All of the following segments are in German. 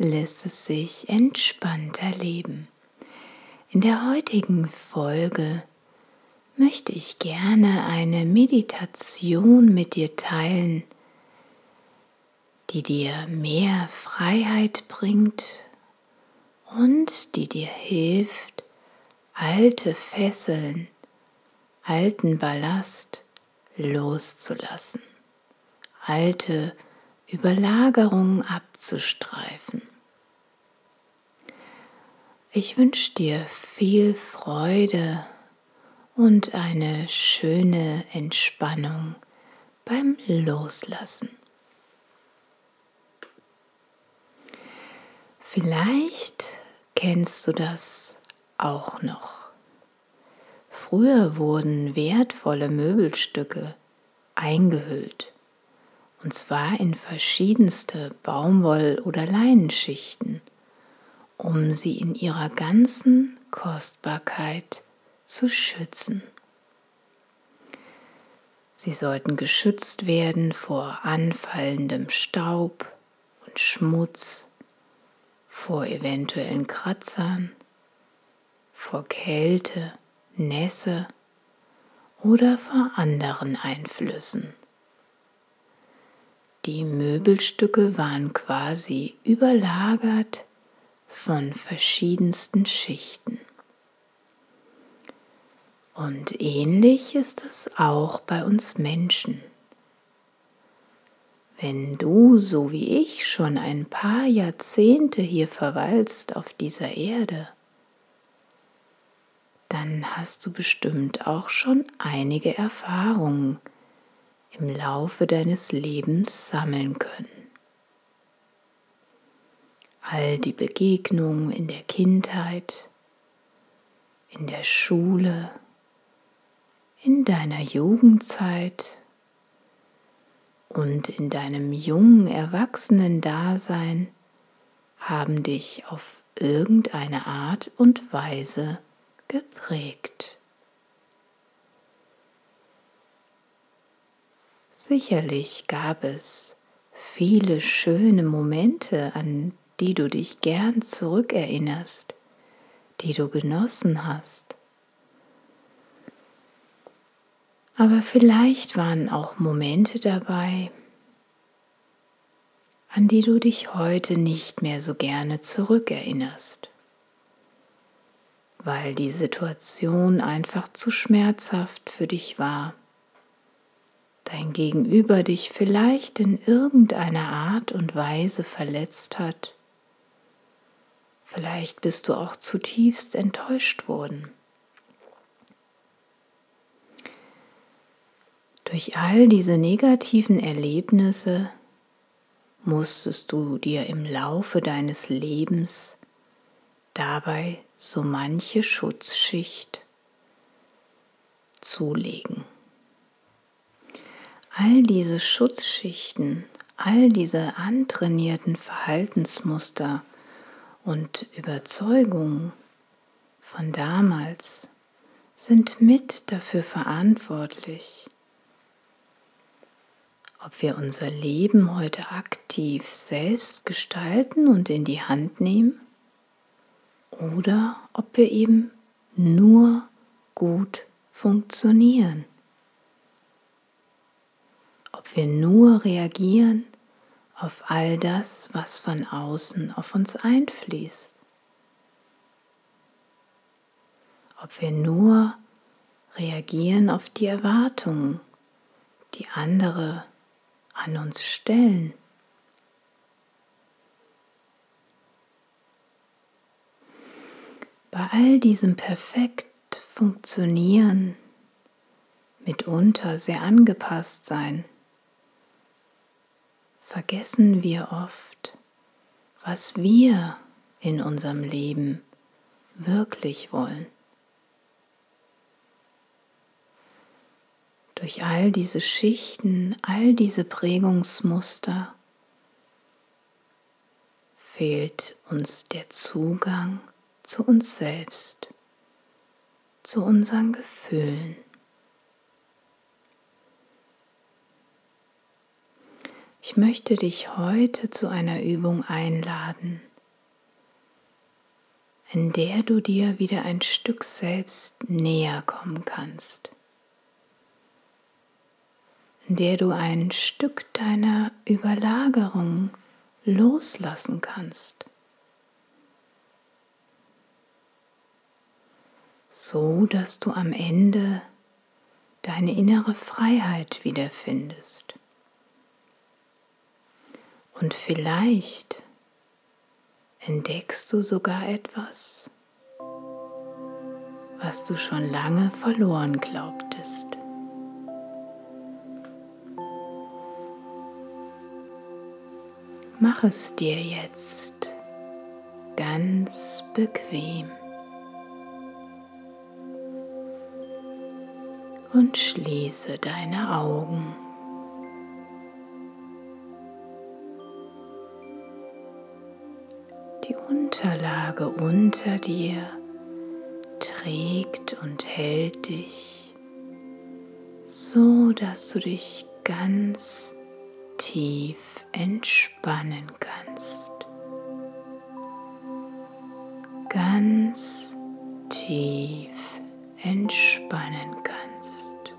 lässt es sich entspannter leben. In der heutigen Folge möchte ich gerne eine Meditation mit dir teilen, die dir mehr Freiheit bringt und die dir hilft, alte Fesseln, alten Ballast loszulassen, alte Überlagerungen abzustreifen. Ich wünsche dir viel Freude und eine schöne Entspannung beim Loslassen. Vielleicht kennst du das auch noch. Früher wurden wertvolle Möbelstücke eingehüllt, und zwar in verschiedenste Baumwoll- oder Leinenschichten um sie in ihrer ganzen Kostbarkeit zu schützen. Sie sollten geschützt werden vor anfallendem Staub und Schmutz, vor eventuellen Kratzern, vor Kälte, Nässe oder vor anderen Einflüssen. Die Möbelstücke waren quasi überlagert von verschiedensten Schichten. Und ähnlich ist es auch bei uns Menschen. Wenn du, so wie ich, schon ein paar Jahrzehnte hier verweilst auf dieser Erde, dann hast du bestimmt auch schon einige Erfahrungen im Laufe deines Lebens sammeln können all die Begegnungen in der Kindheit, in der Schule, in deiner Jugendzeit und in deinem jungen Erwachsenen-Dasein haben dich auf irgendeine Art und Weise geprägt. Sicherlich gab es viele schöne Momente, an die du dich gern zurückerinnerst, die du genossen hast. Aber vielleicht waren auch Momente dabei, an die du dich heute nicht mehr so gerne zurückerinnerst, weil die Situation einfach zu schmerzhaft für dich war, dein Gegenüber dich vielleicht in irgendeiner Art und Weise verletzt hat Vielleicht bist du auch zutiefst enttäuscht worden. Durch all diese negativen Erlebnisse musstest du dir im Laufe deines Lebens dabei so manche Schutzschicht zulegen. All diese Schutzschichten, all diese antrainierten sind mit dafür verantwortlich, ob wir unser Leben heute aktiv selbst gestalten und in die Hand nehmen oder ob wir eben nur gut funktionieren, ob wir nur reagieren auf all das, was von außen auf uns einfließt, ob wir nur reagieren auf die Erwartungen, die andere an uns stellen. Bei all diesem perfekt funktionieren, mitunter sehr angepasst sein, vergessen wir oft, was wir in unserem Leben wirklich wollen. Durch all diese Schichten, all diese Prägungsmuster fehlt uns der Zugang zu uns selbst, zu unseren Gefühlen. Ich möchte dich heute zu einer Übung einladen, in der du dir wieder ein Stück selbst näher kommen kannst in der du ein Stück deiner Überlagerung loslassen kannst. So dass du am Ende deine innere Freiheit wiederfindest. Und vielleicht entdeckst du sogar etwas, was du schon lange verloren glaubtest. Mach es dir jetzt ganz bequem und schließe deine Augen. Unterlage unter dir trägt und hält dich so, dass du dich ganz tief entspannen kannst. Ganz tief entspannen kannst.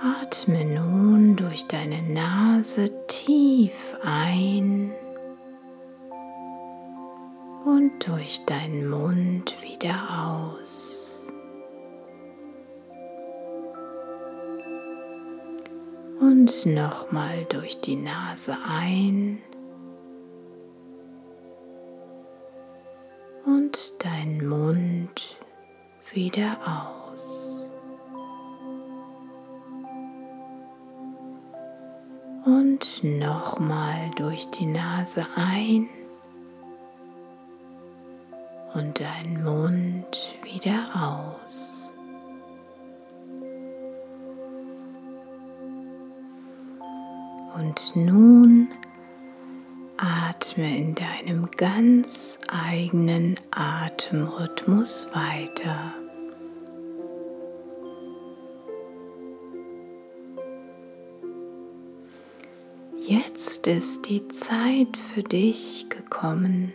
Atme nun durch deine Nase tief ein und durch deinen Mund wieder aus. und nochmal durch die Nase ein und dein Mund wieder aus. Und nochmal durch die Nase ein und dein Mund wieder aus. Und nun atme in deinem ganz eigenen Atemrhythmus weiter. Jetzt ist die Zeit für dich gekommen,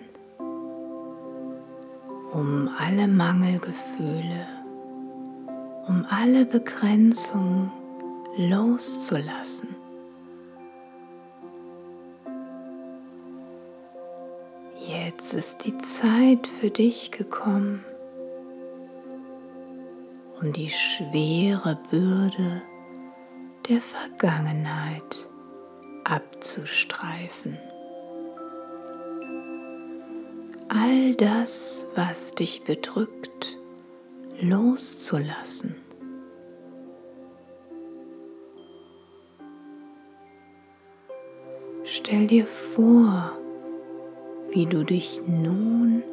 um alle Mangelgefühle, um alle Begrenzungen loszulassen. Jetzt ist die Zeit für dich gekommen, um die schwere Bürde der Vergangenheit abzustreifen. All das, was dich bedrückt, loszulassen. Stell dir vor, wie du dich nun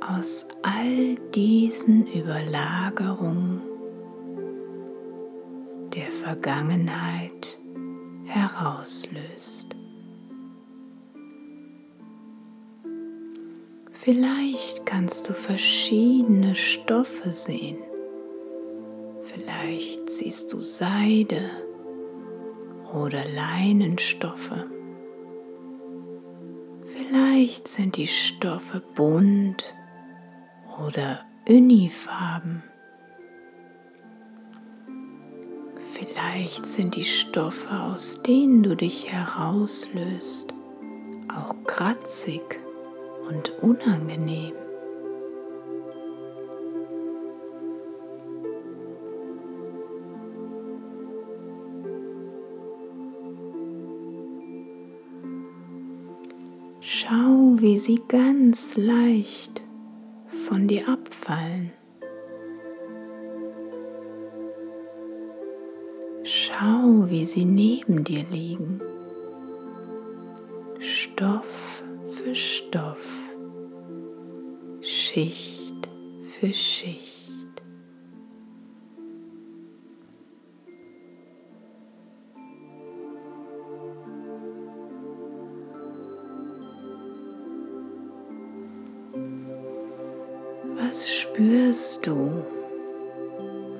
aus all diesen Überlagerungen der Vergangenheit herauslöst. Vielleicht kannst du verschiedene Stoffe sehen. Vielleicht siehst du Seide oder Leinenstoffe. Vielleicht sind die Stoffe bunt oder unifarben. Vielleicht sind die Stoffe, aus denen du dich herauslöst, auch kratzig und unangenehm. Schau, wie sie ganz leicht von dir abfallen. Schau, wie sie neben dir liegen. Stoff für Stoff, Schicht für Schicht. Was spürst du,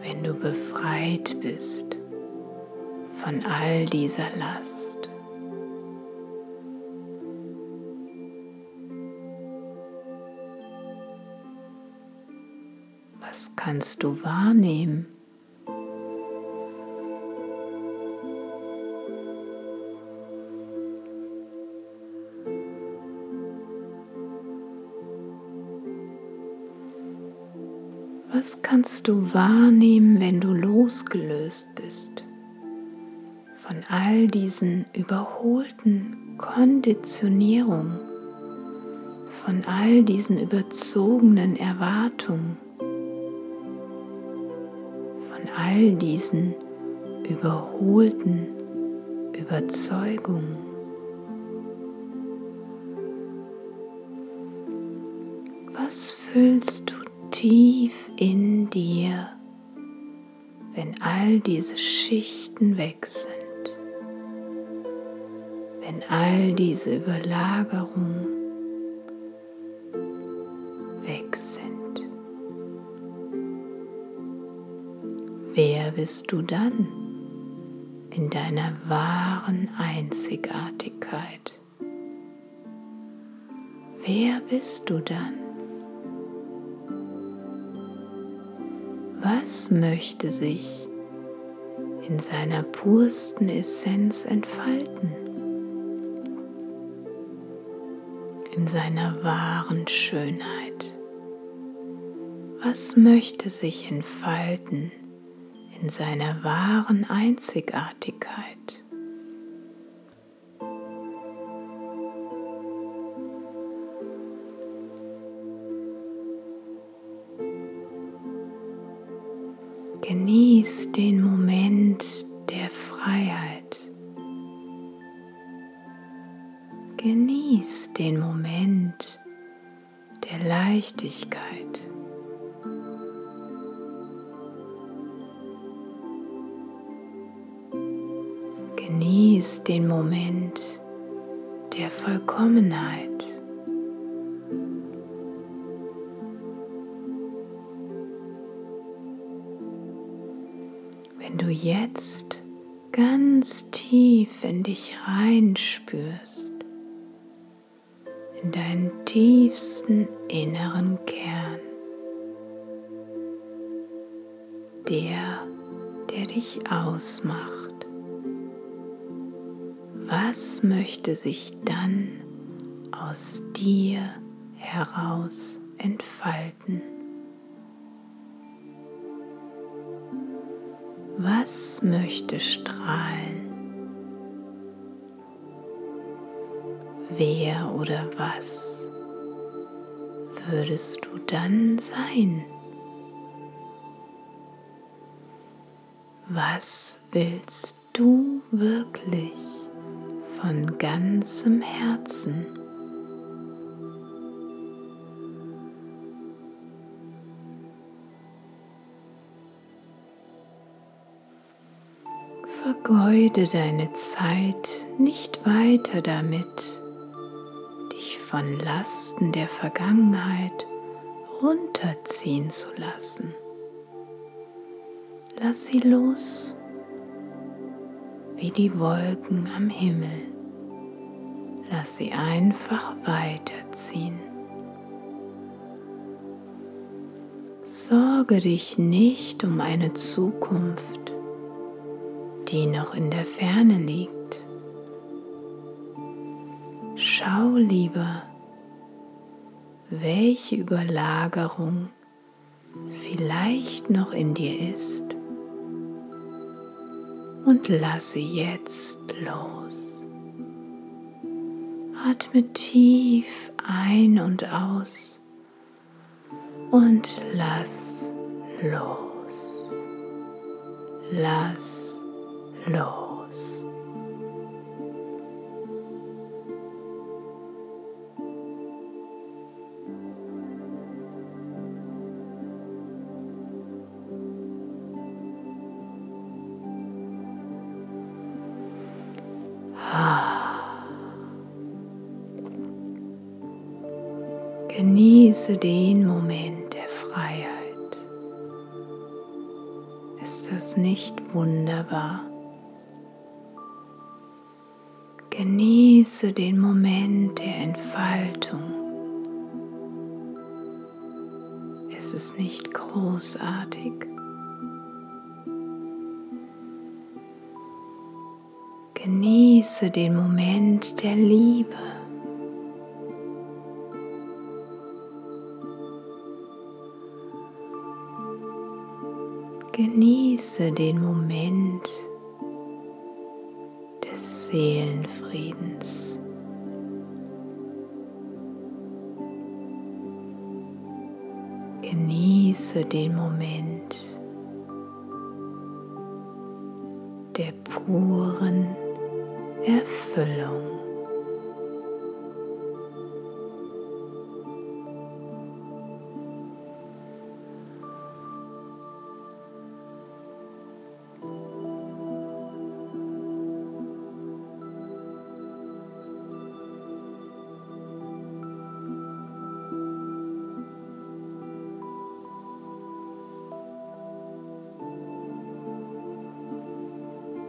wenn du befreit bist von all dieser Last? Was kannst du wahrnehmen? Was kannst du wahrnehmen, wenn du losgelöst bist von all diesen überholten Konditionierungen, von all diesen überzogenen Erwartungen, von all diesen überholten Überzeugungen? Was fühlst du tief in dir, wenn all diese Schichten weg sind, wenn all diese Überlagerungen weg sind. Wer bist du dann in deiner wahren Einzigartigkeit? Wer bist du dann? Was möchte sich in seiner pursten Essenz entfalten? In seiner wahren Schönheit? Was möchte sich entfalten in seiner wahren Einzigartigkeit? Genieß den Moment der Freiheit. Genieß den Moment der Leichtigkeit. Genieß den Moment der Vollkommenheit. Wenn du jetzt ganz tief in dich reinspürst, in deinen tiefsten inneren Kern, der, der dich ausmacht, was möchte sich dann aus dir heraus entfalten? Was möchte strahlen? Wer oder was würdest du dann sein? Was willst du wirklich von ganzem Herzen? Vergeude deine Zeit nicht weiter damit, von Lasten der Vergangenheit runterziehen zu lassen. Lass sie los wie die Wolken am Himmel. Lass sie einfach weiterziehen. Sorge dich nicht um eine Zukunft, die noch in der Ferne liegt. Schau lieber, welche Überlagerung vielleicht noch in dir ist und lass sie jetzt los. Atme tief ein und aus und lass los. Lass los. Genieße den Moment der Freiheit. Ist das nicht wunderbar? Genieße den Moment der Entfaltung. Ist es nicht großartig? Genieße den Moment der Liebe. Genieße den Moment des Seelenfriedens. Genieße den Moment der puren Erfüllung.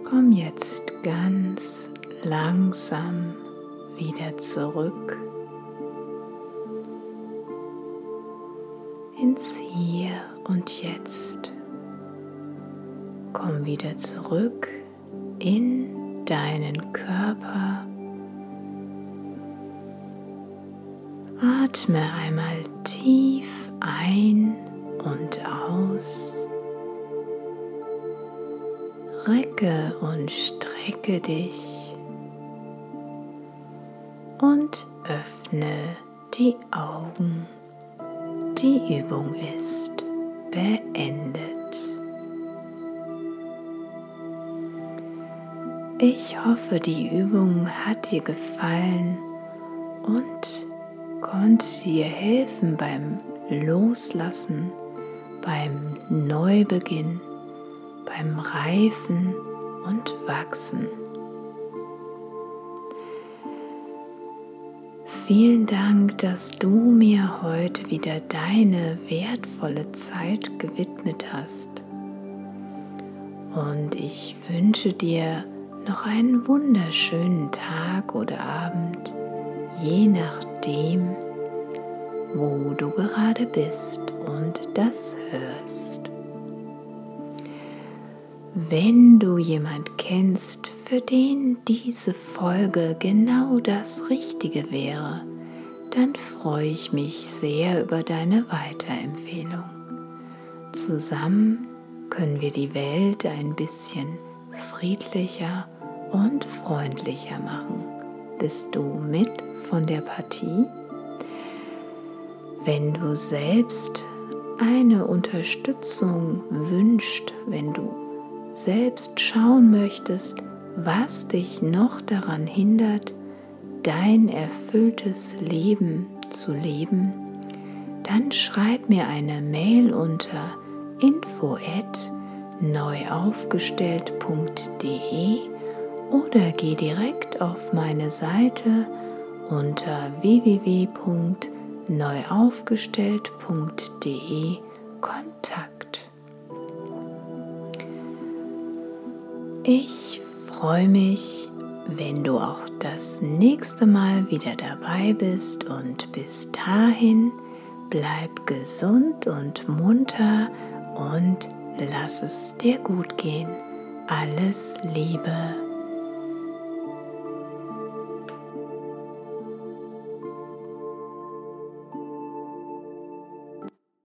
Komm jetzt ganz langsam wieder zurück ins Hier und Jetzt. Komm wieder zurück in deinen Körper. Atme einmal tief ein und aus. Recke und strecke dich und öffne die Augen. Die Übung ist beendet. Ich hoffe, die Übung hat dir gefallen und konnte dir helfen beim Loslassen, beim Neubeginn beim Reifen und Wachsen. Vielen Dank, dass du mir heute wieder deine wertvolle Zeit gewidmet hast. Und ich wünsche dir noch einen wunderschönen Tag oder Abend, je nachdem, wo du gerade bist und das hörst. Wenn du jemand kennst, für den diese Folge genau das Richtige wäre, dann freue ich mich sehr über deine Weiterempfehlung. Zusammen können wir die Welt ein bisschen friedlicher und freundlicher machen. Bist du mit von der Partie? Wenn du selbst eine Unterstützung wünscht, wenn du selbst schauen möchtest, was dich noch daran hindert, dein erfülltes Leben zu leben, dann schreib mir eine Mail unter info neuaufgestellt.de oder geh direkt auf meine Seite unter www.neuaufgestellt.de Kontakt. Ich freue mich, wenn du auch das nächste Mal wieder dabei bist und bis dahin bleib gesund und munter und lass es dir gut gehen. Alles Liebe